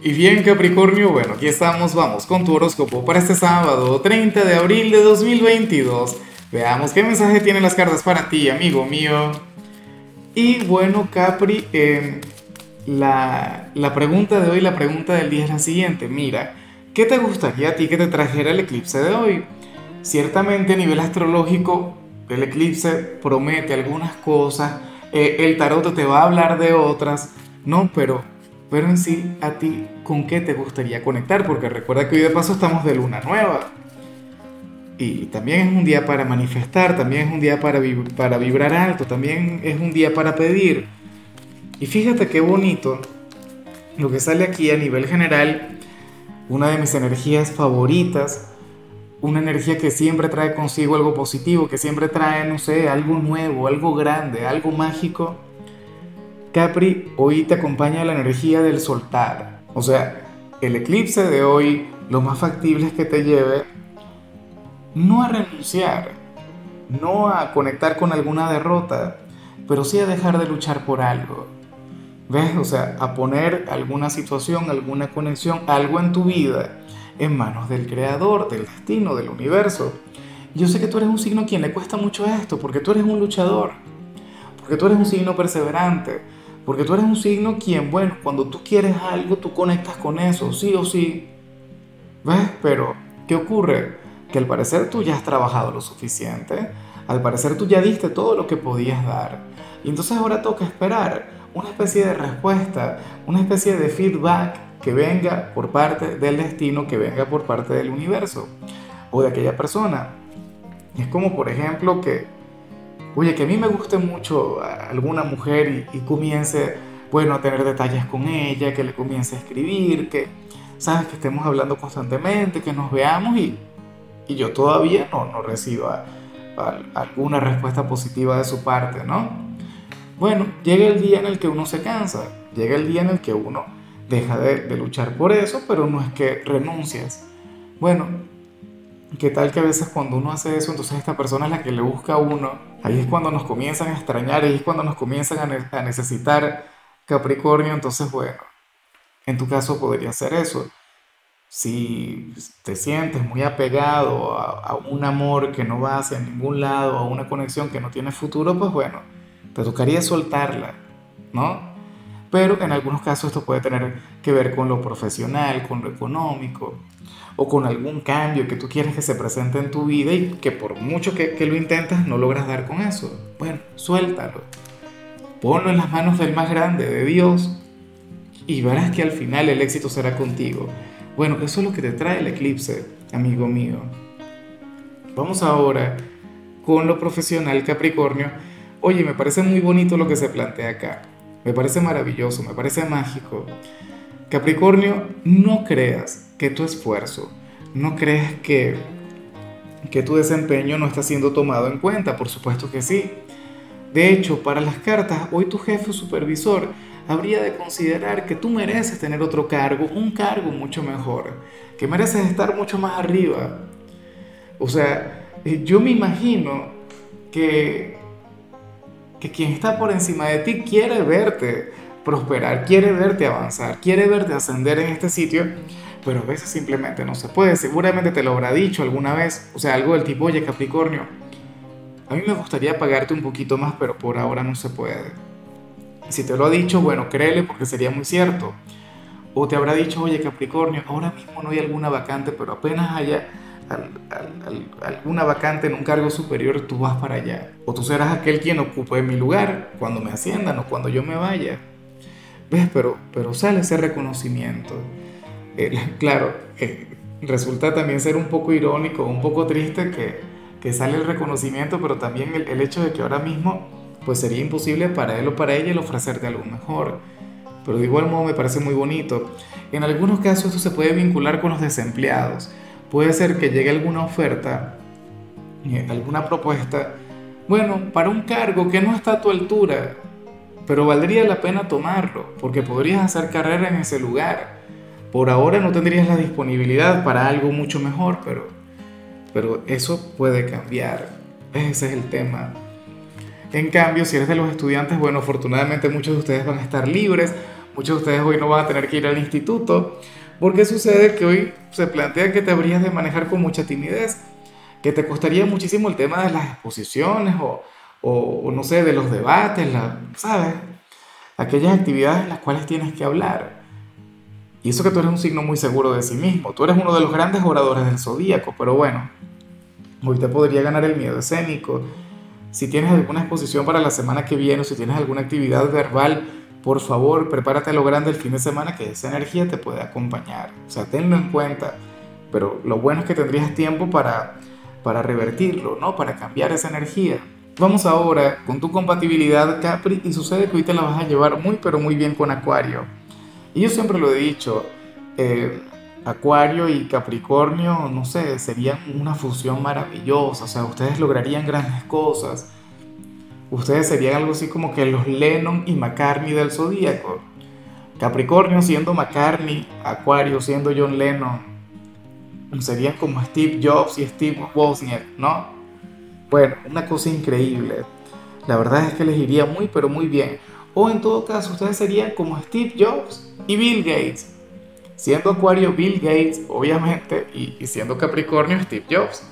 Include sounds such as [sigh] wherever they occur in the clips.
Y bien Capricornio, bueno, aquí estamos, vamos con tu horóscopo para este sábado 30 de abril de 2022. Veamos qué mensaje tienen las cartas para ti, amigo mío. Y bueno, Capri, em, la, la pregunta de hoy, la pregunta del día es la siguiente. Mira, ¿qué te gustaría a ti que te trajera el eclipse de hoy? Ciertamente a nivel astrológico, el eclipse promete algunas cosas, eh, el tarot te va a hablar de otras, no, pero pero en sí, a ti, ¿con qué te gustaría conectar? Porque recuerda que hoy de paso estamos de luna nueva. Y también es un día para manifestar, también es un día para, para vibrar alto, también es un día para pedir. Y fíjate qué bonito lo que sale aquí a nivel general, una de mis energías favoritas, una energía que siempre trae consigo algo positivo, que siempre trae, no sé, algo nuevo, algo grande, algo mágico Capri, hoy te acompaña la energía del soltar. O sea, el eclipse de hoy, lo más factible es que te lleve no a renunciar, no a conectar con alguna derrota, pero sí a dejar de luchar por algo. ¿Ves? O sea, a poner alguna situación, alguna conexión, algo en tu vida en manos del creador, del destino, del universo. Yo sé que tú eres un signo a quien le cuesta mucho esto, porque tú eres un luchador, porque tú eres un signo perseverante, porque tú eres un signo quien, bueno, cuando tú quieres algo, tú conectas con eso, sí o sí. ¿Ves? Pero, ¿qué ocurre? Que al parecer tú ya has trabajado lo suficiente, al parecer tú ya diste todo lo que podías dar. Y entonces ahora toca esperar una especie de respuesta, una especie de feedback que venga por parte del destino, que venga por parte del universo o de aquella persona. Es como, por ejemplo, que oye, que a mí me guste mucho alguna mujer y, comience, bueno, a tener detalles con ella, que le comience a escribir, que, sabes, que estemos hablando constantemente, que nos veamos y, y yo todavía no, no reciba alguna respuesta positiva de su parte, ¿no? Bueno, llega el día en el que uno se cansa, llega el día en el que uno deja de, de luchar por eso, pero no es que renuncias. Bueno, ¿Qué tal que a veces cuando uno hace eso, entonces esta persona es la que le busca a uno? Ahí es cuando nos comienzan a extrañar, ahí es cuando nos comienzan a, necesitar Capricornio. Entonces, bueno, en tu caso podría ser eso. Si te sientes muy apegado a, a un amor que no va hacia ningún lado, a una conexión que no tiene futuro, pues bueno, te tocaría soltarla, ¿no? Pero en algunos casos esto puede tener que ver con lo profesional, con lo económico o con algún cambio que tú quieres que se presente en tu vida y que por mucho que, que lo intentas no logras dar con eso. Bueno, suéltalo. Ponlo en las manos del más grande, de Dios, y verás que al final el éxito será contigo. Bueno, eso es lo que te trae el eclipse, amigo mío. Vamos ahora con lo profesional Capricornio. Oye, me parece muy bonito lo que se plantea acá. Me parece maravilloso, me parece mágico. Capricornio, no creas que tu esfuerzo, no creas que, que tu desempeño no está siendo tomado en cuenta, por supuesto que sí. De hecho, para las cartas, hoy tu jefe o supervisor habría de considerar que tú mereces tener otro cargo, un cargo mucho mejor, que mereces estar mucho más arriba. O sea, yo me imagino que que quien está por encima de ti quiere verte prosperar, quiere verte avanzar, quiere verte ascender en este sitio, pero a veces simplemente no se puede. Seguramente te lo habrá dicho alguna vez, o sea, algo del tipo, oye Capricornio, a mí me gustaría pagarte un poquito más, pero por ahora no se puede. Si te lo ha dicho, bueno, créele porque sería muy cierto. O te habrá dicho, oye Capricornio, ahora mismo no hay alguna vacante, pero apenas haya alguna vacante en un cargo superior, tú vas para allá. O tú serás aquel quien ocupe mi lugar cuando me asciendan o cuando yo me vaya. ¿Ves? Pero, pero sale ese reconocimiento. Eh, [laughs] claro, eh, resulta también ser un poco irónico, un poco triste que, que sale el reconocimiento, pero también el, el, hecho de que ahora mismo pues sería imposible para él o para ella el ofrecerte algo mejor. Pero de igual modo me parece muy bonito. En algunos casos esto se puede vincular con los desempleados puede ser que llegue alguna oferta, eh, alguna propuesta, bueno, para un cargo que no está a tu altura, pero valdría la pena tomarlo, porque podrías hacer carrera en ese lugar. Por ahora no tendrías la disponibilidad para algo mucho mejor, pero, pero eso puede cambiar. Ese es el tema. En cambio, si eres de los estudiantes, bueno, afortunadamente muchos de ustedes van a estar libres muchos de ustedes hoy no van a tener que ir al instituto, porque sucede que hoy se plantea que te habrías de manejar con mucha timidez, que te costaría muchísimo el tema de las exposiciones o, o, no sé, de los debates, la, ¿sabes? Aquellas actividades en las cuales tienes que hablar. Y eso que tú eres un signo muy seguro de sí mismo, tú eres uno de los grandes oradores del zodíaco, pero bueno, hoy te podría ganar el miedo escénico. Si tienes alguna exposición para la semana que viene o si tienes alguna actividad verbal, por favor, prepárate a lo grande el fin de semana que esa energía te puede acompañar. O sea, tenlo en cuenta. Pero lo bueno es que tendrías tiempo para, para revertirlo, ¿no? Para cambiar esa energía. Vamos ahora con tu compatibilidad Capri y sucede que hoy te la vas a llevar muy pero muy bien con Acuario. Y yo siempre lo he dicho, eh, Acuario y Capricornio, no sé, serían una fusión maravillosa, o sea, ustedes lograrían grandes cosas. Ustedes serían algo así como que los Lennon y McCartney del zodíaco. Capricornio siendo McCartney, Acuario siendo John Lennon. Serían como Steve Jobs y Steve Wozniak, ¿no? Bueno, una cosa increíble. La verdad es que les iría muy, pero muy bien. O en todo caso, ustedes serían como Steve Jobs y Bill Gates. Siendo Acuario Bill Gates, obviamente, y, siendo Capricornio Steve Jobs.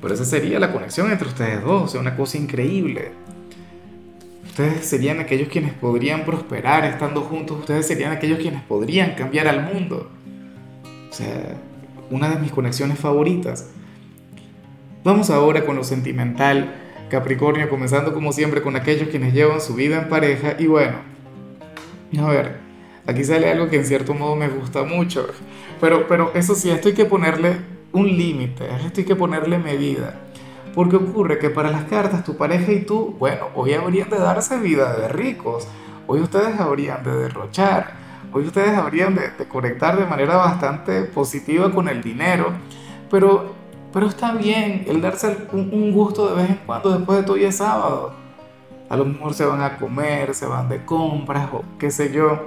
Pero esa sería la conexión entre ustedes dos, una cosa increíble. Ustedes serían aquellos quienes podrían prosperar estando juntos, ustedes serían aquellos quienes podrían cambiar al mundo. O sea, una de mis conexiones favoritas. Vamos ahora con lo sentimental, Capricornio, comenzando como siempre con aquellos quienes llevan su vida en pareja. Y bueno, a ver, aquí sale algo que en cierto modo me gusta mucho, pero, pero eso sí, esto hay que ponerle un límite, esto hay que ponerle medida. Porque ocurre que para las cartas tu pareja y tú, bueno, hoy habrían de darse vida de ricos, hoy ustedes habrían de derrochar, hoy ustedes habrían de, de conectar de manera bastante positiva con el dinero, pero pero está bien el darse un, gusto de vez en cuando después de todo y es sábado. A lo mejor se van a comer, se van de compras o qué sé yo.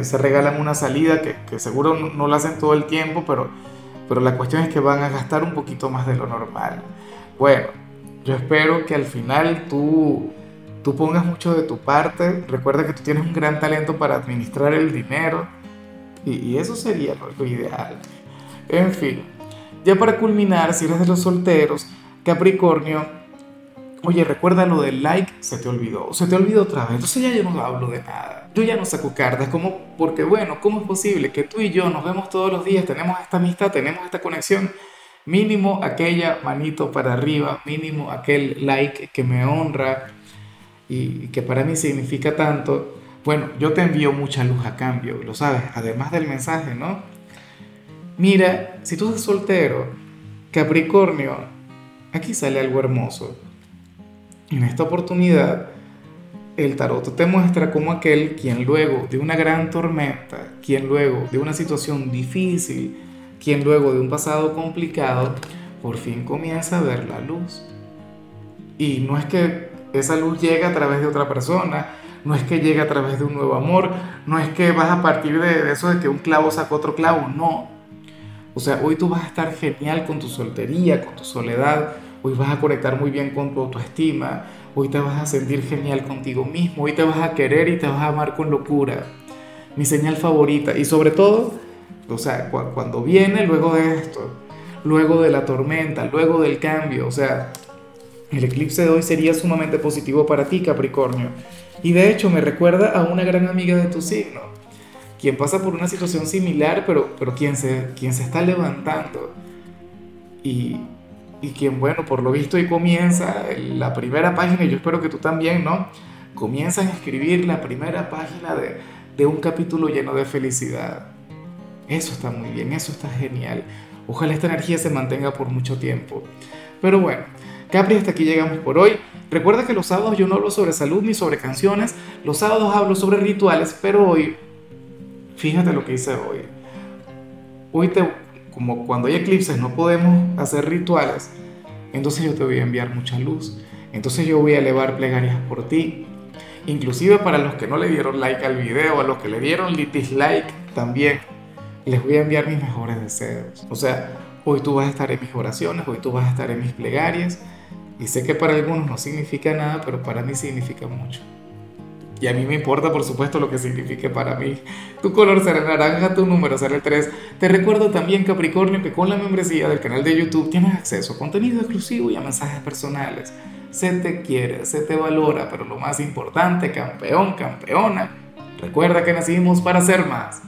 Se regalan una salida que, que seguro no, no, la hacen todo el tiempo, pero, pero la cuestión es que van a gastar un poquito más de lo normal. Bueno, yo espero que al final tú, tú pongas mucho de tu parte. Recuerda que tú tienes un gran talento para administrar el dinero y, eso sería lo, lo ideal. En fin. Ya para culminar, si eres de los solteros, Capricornio, oye, recuerda lo del like, se te olvidó, se te olvidó otra vez, entonces ya yo no hablo de nada, yo ya no saco cartas, como, porque bueno, ¿cómo es posible que tú y yo nos vemos todos los días, tenemos esta amistad, tenemos esta conexión? Mínimo aquella manito para arriba, mínimo aquel like que me honra y que para mí significa tanto. Bueno, yo te envío mucha luz a cambio, lo sabes, además del mensaje, ¿no? Mira, si tú estás soltero, Capricornio, aquí sale algo hermoso. En esta oportunidad, el tarot te muestra como aquel quien luego de una gran tormenta, quien luego de una situación difícil, quien luego de un pasado complicado, por fin comienza a ver la luz. Y no es que esa luz llegue a través de otra persona, no es que llegue a través de un nuevo amor, no es que vas a partir de eso de que un clavo saca otro clavo, no. O sea, hoy tú vas a estar genial con tu soltería, con tu soledad, hoy vas a conectar muy bien con tu autoestima, hoy te vas a sentir genial contigo mismo, hoy te vas a querer y te vas a amar con locura. Mi señal favorita y sobre todo, o sea, cuando viene luego de esto, luego de la tormenta, luego del cambio, o sea, el eclipse de hoy sería sumamente positivo para ti, Capricornio. Y de hecho me recuerda a una gran amiga de tu signo, quien pasa por una situación similar, pero, pero quien, se, quien se está levantando. Y, y quien, bueno, por lo visto y comienza la primera página, y yo espero que tú también, ¿no? Comienzas a escribir la primera página de, de un capítulo lleno de felicidad. Eso está muy bien, eso está genial. Ojalá esta energía se mantenga por mucho tiempo. Pero bueno, Capri, hasta aquí llegamos por hoy. Recuerda que los sábados yo no hablo sobre salud ni sobre canciones, los sábados hablo sobre rituales, pero hoy fíjate lo que hice hoy. Hoy te, como cuando hay eclipses no podemos hacer rituales, entonces yo te voy a enviar mucha luz. Entonces yo voy a elevar plegarias por ti. Inclusive para los que no le dieron like al video, a los que le dieron dislike también, les voy a enviar mis mejores deseos. O sea, hoy tú vas a estar en mis oraciones, hoy tú vas a estar en mis plegarias. Y sé que para algunos no significa nada, pero para mí significa mucho. Y a mí me importa, por supuesto, lo que signifique para mí. Tu color será naranja, tu número será el 3. Te recuerdo también, Capricornio, que con la membresía del canal de YouTube tienes acceso a contenido exclusivo y a mensajes personales. Se te quiere, se te valora, pero lo más importante, campeón, campeona, recuerda que nacimos para ser más.